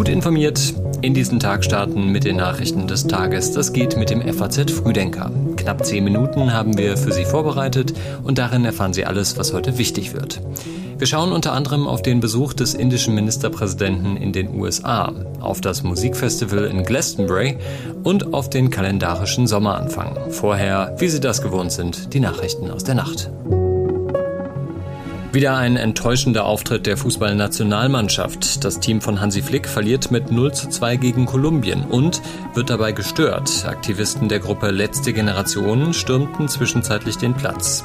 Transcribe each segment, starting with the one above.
Gut informiert in diesen Tag starten mit den Nachrichten des Tages. Das geht mit dem FAZ Frühdenker. Knapp zehn Minuten haben wir für Sie vorbereitet und darin erfahren Sie alles, was heute wichtig wird. Wir schauen unter anderem auf den Besuch des indischen Ministerpräsidenten in den USA, auf das Musikfestival in Glastonbury und auf den kalendarischen Sommeranfang. Vorher, wie Sie das gewohnt sind, die Nachrichten aus der Nacht. Wieder ein enttäuschender Auftritt der Fußballnationalmannschaft. Das Team von Hansi Flick verliert mit 0 zu 2 gegen Kolumbien und wird dabei gestört. Aktivisten der Gruppe Letzte Generation stürmten zwischenzeitlich den Platz.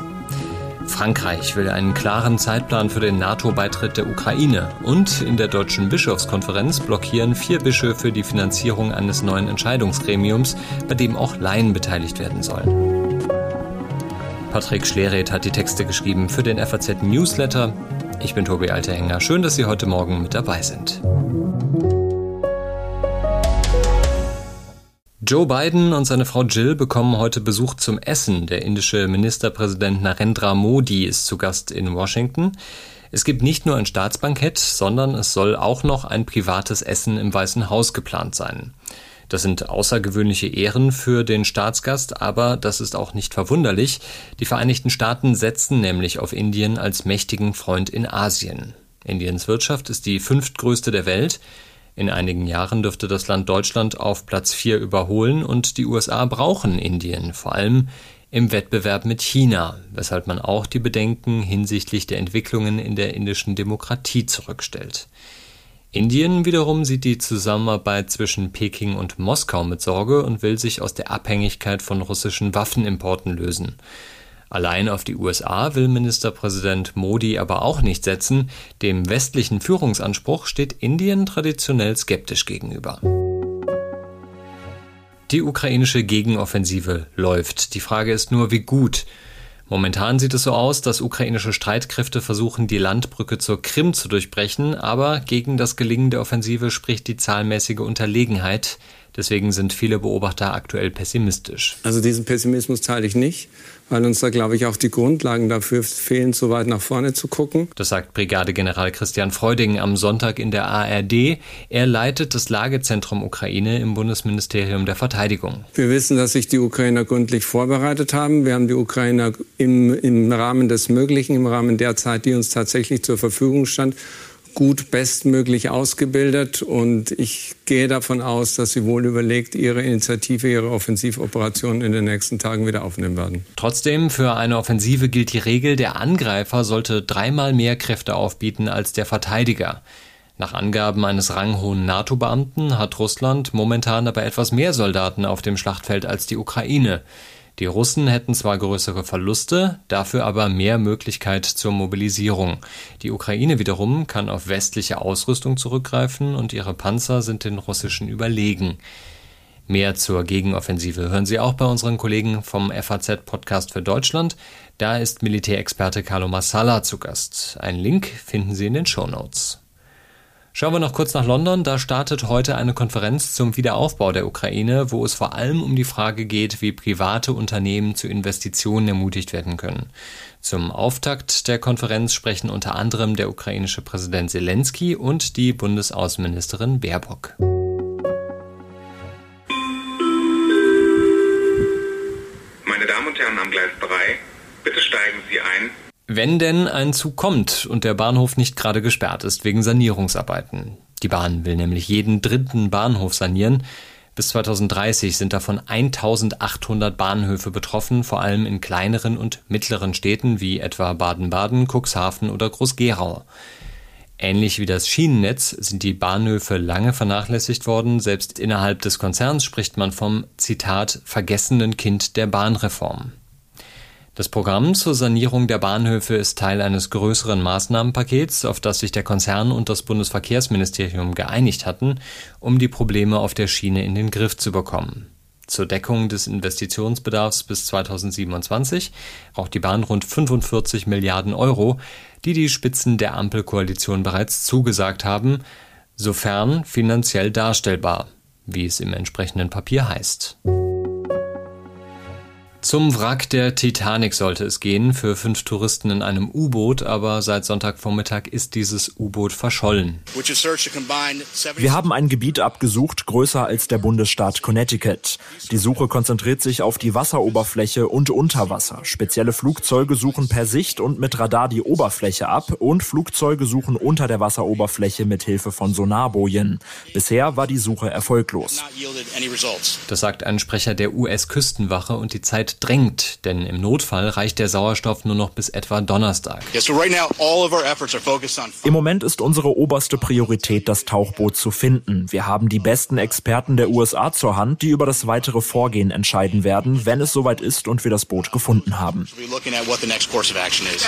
Frankreich will einen klaren Zeitplan für den NATO-Beitritt der Ukraine und in der deutschen Bischofskonferenz blockieren vier Bischöfe die Finanzierung eines neuen Entscheidungsgremiums, bei dem auch Laien beteiligt werden sollen. Patrick Schlereth hat die Texte geschrieben für den FAZ Newsletter. Ich bin Tobi Alterhänger. Schön, dass Sie heute Morgen mit dabei sind. Joe Biden und seine Frau Jill bekommen heute Besuch zum Essen. Der indische Ministerpräsident Narendra Modi ist zu Gast in Washington. Es gibt nicht nur ein Staatsbankett, sondern es soll auch noch ein privates Essen im Weißen Haus geplant sein. Das sind außergewöhnliche Ehren für den Staatsgast, aber das ist auch nicht verwunderlich. Die Vereinigten Staaten setzen nämlich auf Indien als mächtigen Freund in Asien. Indiens Wirtschaft ist die fünftgrößte der Welt. In einigen Jahren dürfte das Land Deutschland auf Platz 4 überholen und die USA brauchen Indien, vor allem im Wettbewerb mit China, weshalb man auch die Bedenken hinsichtlich der Entwicklungen in der indischen Demokratie zurückstellt. Indien wiederum sieht die Zusammenarbeit zwischen Peking und Moskau mit Sorge und will sich aus der Abhängigkeit von russischen Waffenimporten lösen. Allein auf die USA will Ministerpräsident Modi aber auch nicht setzen, dem westlichen Führungsanspruch steht Indien traditionell skeptisch gegenüber. Die ukrainische Gegenoffensive läuft. Die Frage ist nur, wie gut. Momentan sieht es so aus, dass ukrainische Streitkräfte versuchen, die Landbrücke zur Krim zu durchbrechen, aber gegen das Gelingen der Offensive spricht die zahlenmäßige Unterlegenheit. Deswegen sind viele Beobachter aktuell pessimistisch. Also diesen Pessimismus teile ich nicht weil uns da, glaube ich, auch die Grundlagen dafür fehlen, so weit nach vorne zu gucken. Das sagt Brigadegeneral Christian Freuding am Sonntag in der ARD. Er leitet das Lagezentrum Ukraine im Bundesministerium der Verteidigung. Wir wissen, dass sich die Ukrainer gründlich vorbereitet haben. Wir haben die Ukrainer im, im Rahmen des Möglichen, im Rahmen der Zeit, die uns tatsächlich zur Verfügung stand, gut bestmöglich ausgebildet und ich gehe davon aus, dass sie wohl überlegt ihre Initiative, ihre Offensivoperation in den nächsten Tagen wieder aufnehmen werden. Trotzdem, für eine Offensive gilt die Regel, der Angreifer sollte dreimal mehr Kräfte aufbieten als der Verteidiger. Nach Angaben eines ranghohen NATO-Beamten hat Russland momentan aber etwas mehr Soldaten auf dem Schlachtfeld als die Ukraine. Die Russen hätten zwar größere Verluste, dafür aber mehr Möglichkeit zur Mobilisierung. Die Ukraine wiederum kann auf westliche Ausrüstung zurückgreifen und ihre Panzer sind den russischen überlegen. Mehr zur Gegenoffensive hören Sie auch bei unseren Kollegen vom FAZ-Podcast für Deutschland. Da ist Militärexperte Carlo Massala zu Gast. Einen Link finden Sie in den Show Notes. Schauen wir noch kurz nach London. Da startet heute eine Konferenz zum Wiederaufbau der Ukraine, wo es vor allem um die Frage geht, wie private Unternehmen zu Investitionen ermutigt werden können. Zum Auftakt der Konferenz sprechen unter anderem der ukrainische Präsident Zelensky und die Bundesaußenministerin Baerbock. Wenn denn ein Zug kommt und der Bahnhof nicht gerade gesperrt ist wegen Sanierungsarbeiten. Die Bahn will nämlich jeden dritten Bahnhof sanieren. Bis 2030 sind davon 1800 Bahnhöfe betroffen, vor allem in kleineren und mittleren Städten wie etwa Baden-Baden, Cuxhaven oder Groß-Gerau. Ähnlich wie das Schienennetz sind die Bahnhöfe lange vernachlässigt worden. Selbst innerhalb des Konzerns spricht man vom Zitat vergessenen Kind der Bahnreform. Das Programm zur Sanierung der Bahnhöfe ist Teil eines größeren Maßnahmenpakets, auf das sich der Konzern und das Bundesverkehrsministerium geeinigt hatten, um die Probleme auf der Schiene in den Griff zu bekommen. Zur Deckung des Investitionsbedarfs bis 2027 braucht die Bahn rund 45 Milliarden Euro, die die Spitzen der Ampelkoalition bereits zugesagt haben, sofern finanziell darstellbar, wie es im entsprechenden Papier heißt. Zum Wrack der Titanic sollte es gehen, für fünf Touristen in einem U-Boot, aber seit Sonntagvormittag ist dieses U-Boot verschollen. Wir haben ein Gebiet abgesucht, größer als der Bundesstaat Connecticut. Die Suche konzentriert sich auf die Wasseroberfläche und Unterwasser. Spezielle Flugzeuge suchen per Sicht und mit Radar die Oberfläche ab und Flugzeuge suchen unter der Wasseroberfläche mit Hilfe von Sonarbojen. Bisher war die Suche erfolglos. Das sagt ein Sprecher der US-Küstenwache und die Zeit drängt, denn im Notfall reicht der Sauerstoff nur noch bis etwa Donnerstag. Im Moment ist unsere oberste Priorität, das Tauchboot zu finden. Wir haben die besten Experten der USA zur Hand, die über das weitere Vorgehen entscheiden werden, wenn es soweit ist und wir das Boot gefunden haben.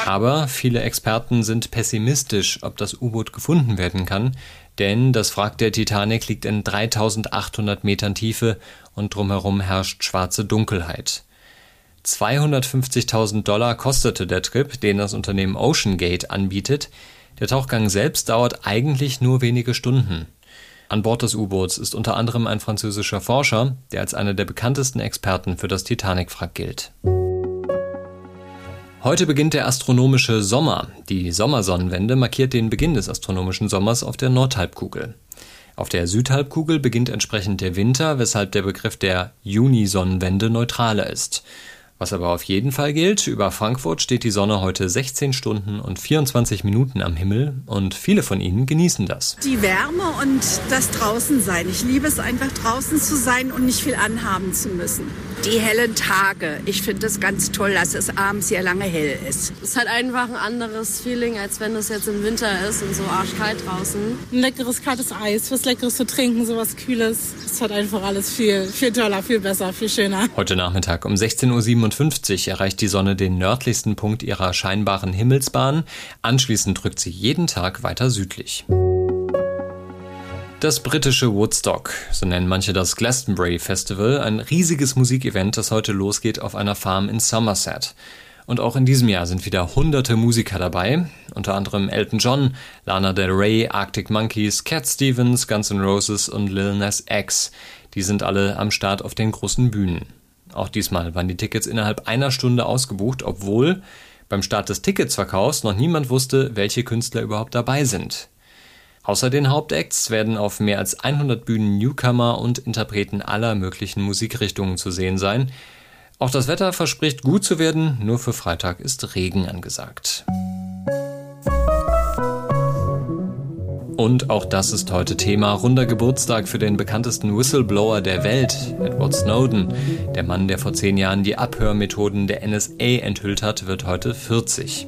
Aber viele Experten sind pessimistisch, ob das U-Boot gefunden werden kann, denn das Wrack der Titanic liegt in 3800 Metern Tiefe und drumherum herrscht schwarze Dunkelheit. 250.000 Dollar kostete der Trip, den das Unternehmen OceanGate anbietet. Der Tauchgang selbst dauert eigentlich nur wenige Stunden. An Bord des U-Boots ist unter anderem ein französischer Forscher, der als einer der bekanntesten Experten für das Titanic-Wrack gilt. Heute beginnt der astronomische Sommer. Die Sommersonnenwende markiert den Beginn des astronomischen Sommers auf der Nordhalbkugel. Auf der Südhalbkugel beginnt entsprechend der Winter, weshalb der Begriff der Junisonnenwende neutraler ist. Was aber auf jeden Fall gilt, über Frankfurt steht die Sonne heute 16 Stunden und 24 Minuten am Himmel und viele von Ihnen genießen das. Die Wärme und das Draußensein. Ich liebe es einfach draußen zu sein und nicht viel anhaben zu müssen. Die hellen Tage. Ich finde es ganz toll, dass es abends sehr lange hell ist. Es halt einfach ein anderes Feeling, als wenn es jetzt im Winter ist und so arschkalt draußen. Ein leckeres kaltes Eis, was leckeres zu trinken, sowas kühles. Es hat einfach alles viel, viel toller, viel besser, viel schöner. Heute Nachmittag um 16.57 Uhr erreicht die Sonne den nördlichsten Punkt ihrer scheinbaren Himmelsbahn. Anschließend drückt sie jeden Tag weiter südlich. Das britische Woodstock, so nennen manche das Glastonbury Festival, ein riesiges Musikevent, das heute losgeht auf einer Farm in Somerset. Und auch in diesem Jahr sind wieder hunderte Musiker dabei, unter anderem Elton John, Lana Del Rey, Arctic Monkeys, Cat Stevens, Guns N' Roses und Lil Nas X. Die sind alle am Start auf den großen Bühnen. Auch diesmal waren die Tickets innerhalb einer Stunde ausgebucht, obwohl beim Start des Ticketsverkaufs noch niemand wusste, welche Künstler überhaupt dabei sind. Außer den Hauptacts werden auf mehr als 100 Bühnen Newcomer und Interpreten aller möglichen Musikrichtungen zu sehen sein. Auch das Wetter verspricht gut zu werden, nur für Freitag ist Regen angesagt. Und auch das ist heute Thema. Runder Geburtstag für den bekanntesten Whistleblower der Welt, Edward Snowden. Der Mann, der vor zehn Jahren die Abhörmethoden der NSA enthüllt hat, wird heute 40.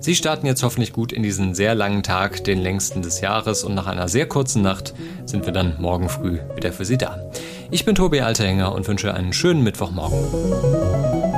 Sie starten jetzt hoffentlich gut in diesen sehr langen Tag, den längsten des Jahres und nach einer sehr kurzen Nacht sind wir dann morgen früh wieder für Sie da. Ich bin Tobi Alterhänger und wünsche einen schönen Mittwochmorgen.